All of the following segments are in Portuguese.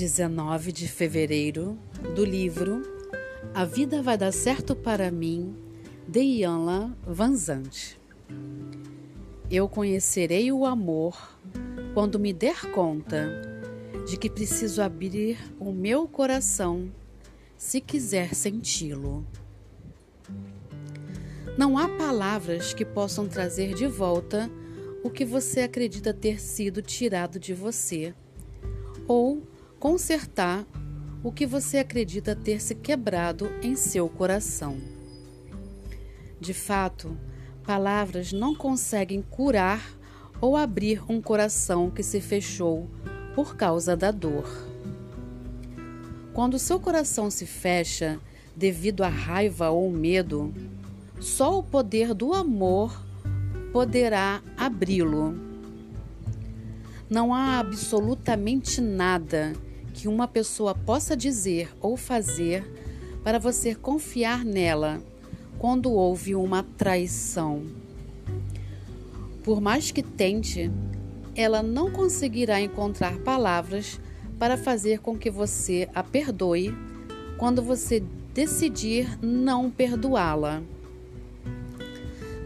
19 de fevereiro, do livro A Vida Vai Dar Certo para Mim, de Ianla Vanzante. Eu conhecerei o amor quando me der conta de que preciso abrir o meu coração se quiser senti-lo. Não há palavras que possam trazer de volta o que você acredita ter sido tirado de você ou consertar o que você acredita ter se quebrado em seu coração. De fato, palavras não conseguem curar ou abrir um coração que se fechou por causa da dor. Quando seu coração se fecha devido à raiva ou medo, só o poder do amor poderá abri-lo. Não há absolutamente nada que uma pessoa possa dizer ou fazer para você confiar nela quando houve uma traição. Por mais que tente, ela não conseguirá encontrar palavras para fazer com que você a perdoe quando você decidir não perdoá-la.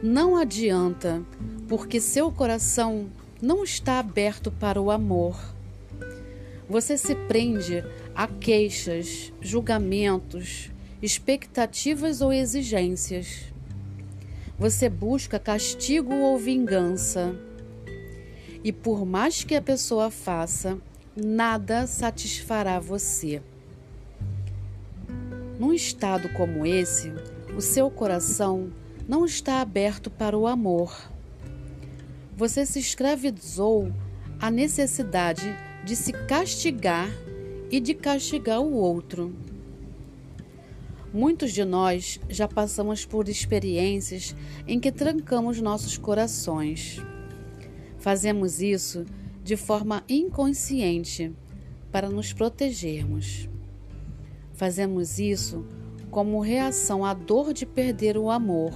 Não adianta, porque seu coração não está aberto para o amor você se prende a queixas, julgamentos, expectativas ou exigências. Você busca castigo ou vingança. E por mais que a pessoa faça, nada satisfará você. Num estado como esse, o seu coração não está aberto para o amor. Você se escravizou à necessidade de se castigar e de castigar o outro. Muitos de nós já passamos por experiências em que trancamos nossos corações. Fazemos isso de forma inconsciente para nos protegermos. Fazemos isso como reação à dor de perder o amor.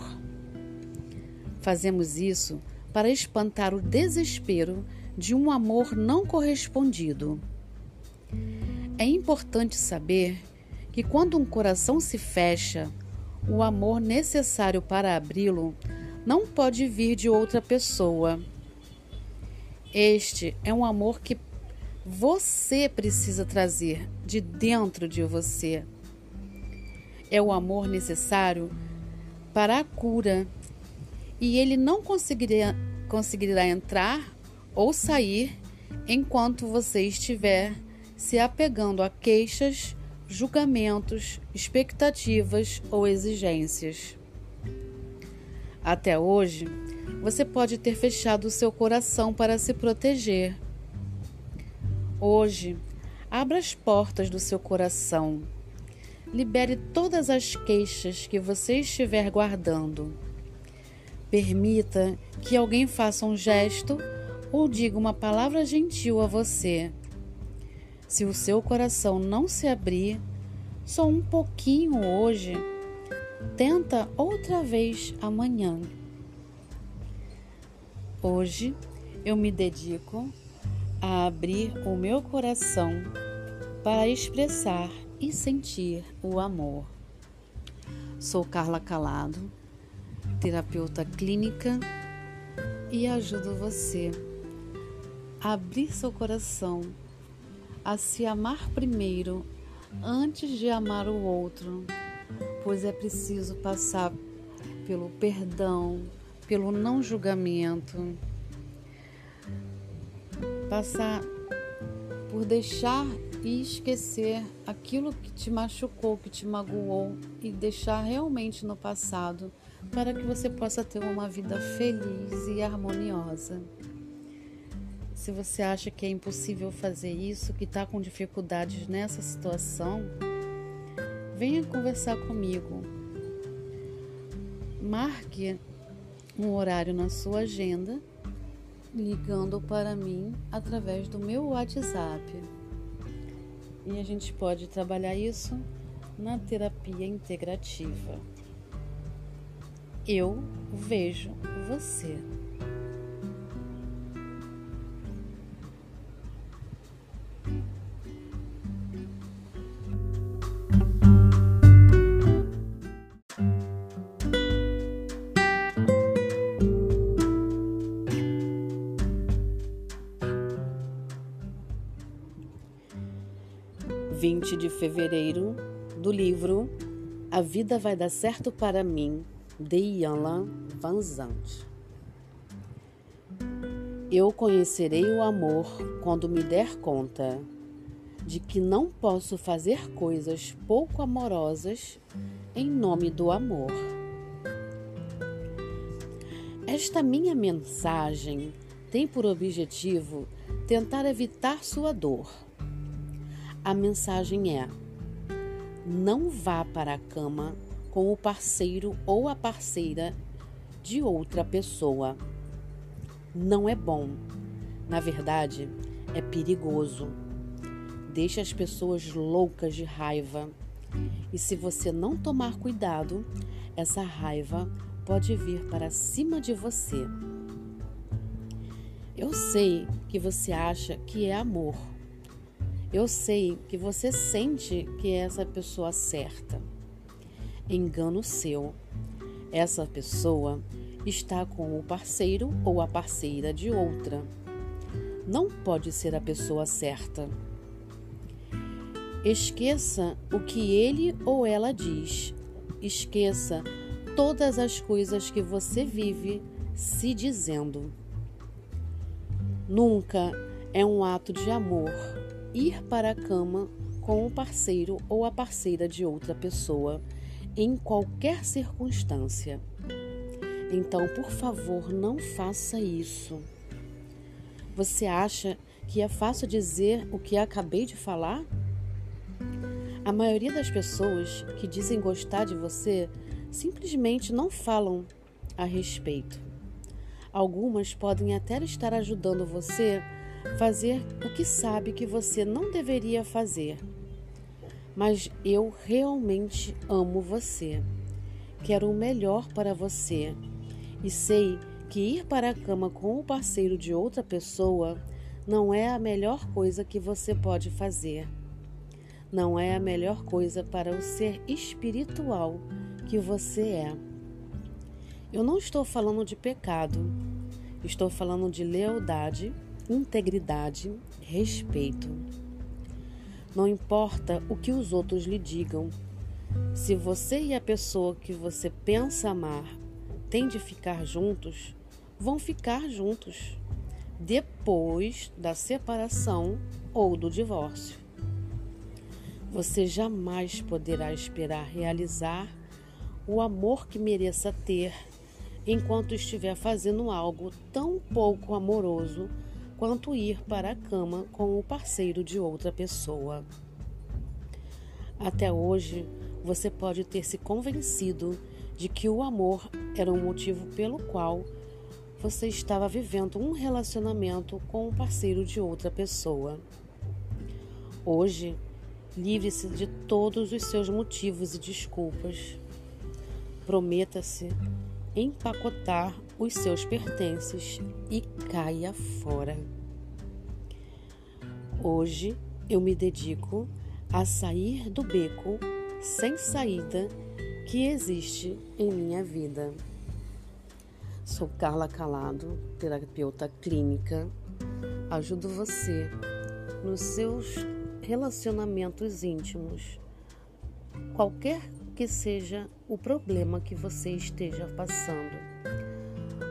Fazemos isso para espantar o desespero de um amor não correspondido. É importante saber que quando um coração se fecha, o amor necessário para abri-lo não pode vir de outra pessoa. Este é um amor que você precisa trazer de dentro de você. É o amor necessário para a cura. E ele não conseguirá, conseguirá entrar ou sair enquanto você estiver se apegando a queixas, julgamentos, expectativas ou exigências. Até hoje, você pode ter fechado o seu coração para se proteger. Hoje, abra as portas do seu coração. Libere todas as queixas que você estiver guardando. Permita que alguém faça um gesto ou diga uma palavra gentil a você. Se o seu coração não se abrir, só um pouquinho hoje, tenta outra vez amanhã. Hoje eu me dedico a abrir o meu coração para expressar e sentir o amor. Sou Carla Calado, terapeuta clínica e ajudo você abrir seu coração a se amar primeiro antes de amar o outro, pois é preciso passar pelo perdão, pelo não julgamento, passar por deixar e esquecer aquilo que te machucou, que te magoou e deixar realmente no passado para que você possa ter uma vida feliz e harmoniosa. Se você acha que é impossível fazer isso, que está com dificuldades nessa situação, venha conversar comigo. Marque um horário na sua agenda, ligando para mim através do meu WhatsApp. E a gente pode trabalhar isso na terapia integrativa. Eu vejo você. 20 de fevereiro, do livro A Vida Vai Dar Certo para Mim, de Ian Van Zandt. Eu conhecerei o amor quando me der conta de que não posso fazer coisas pouco amorosas em nome do amor. Esta minha mensagem tem por objetivo tentar evitar sua dor. A mensagem é: não vá para a cama com o parceiro ou a parceira de outra pessoa. Não é bom. Na verdade, é perigoso. Deixa as pessoas loucas de raiva. E se você não tomar cuidado, essa raiva pode vir para cima de você. Eu sei que você acha que é amor. Eu sei que você sente que é essa pessoa certa. Engano seu. Essa pessoa está com o parceiro ou a parceira de outra. Não pode ser a pessoa certa. Esqueça o que ele ou ela diz. Esqueça todas as coisas que você vive se dizendo. Nunca é um ato de amor ir para a cama com o parceiro ou a parceira de outra pessoa em qualquer circunstância. Então, por favor, não faça isso. Você acha que é fácil dizer o que acabei de falar? A maioria das pessoas que dizem gostar de você simplesmente não falam a respeito. Algumas podem até estar ajudando você fazer o que sabe que você não deveria fazer. Mas eu realmente amo você. Quero o melhor para você e sei que ir para a cama com o parceiro de outra pessoa não é a melhor coisa que você pode fazer não é a melhor coisa para o ser espiritual que você é. Eu não estou falando de pecado, estou falando de lealdade, integridade, respeito. Não importa o que os outros lhe digam, se você e a pessoa que você pensa amar têm de ficar juntos, vão ficar juntos depois da separação ou do divórcio. Você jamais poderá esperar realizar o amor que mereça ter enquanto estiver fazendo algo tão pouco amoroso quanto ir para a cama com o parceiro de outra pessoa. Até hoje, você pode ter se convencido de que o amor era o motivo pelo qual você estava vivendo um relacionamento com o parceiro de outra pessoa. Hoje, Livre-se de todos os seus motivos e desculpas. Prometa-se empacotar os seus pertences e caia fora. Hoje eu me dedico a sair do beco sem saída que existe em minha vida. Sou Carla Calado, terapeuta clínica. Ajudo você nos seus relacionamentos íntimos, qualquer que seja o problema que você esteja passando,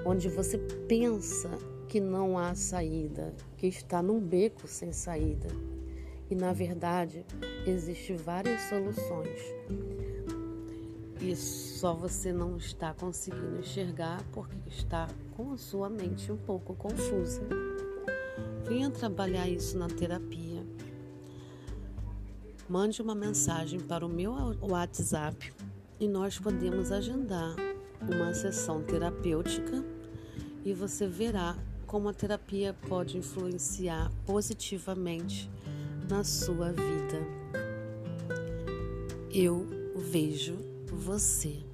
onde você pensa que não há saída, que está num beco sem saída. E na verdade, existem várias soluções. E só você não está conseguindo enxergar porque está com a sua mente um pouco confusa. Venha trabalhar isso na terapia mande uma mensagem para o meu WhatsApp e nós podemos agendar uma sessão terapêutica e você verá como a terapia pode influenciar positivamente na sua vida. Eu vejo você.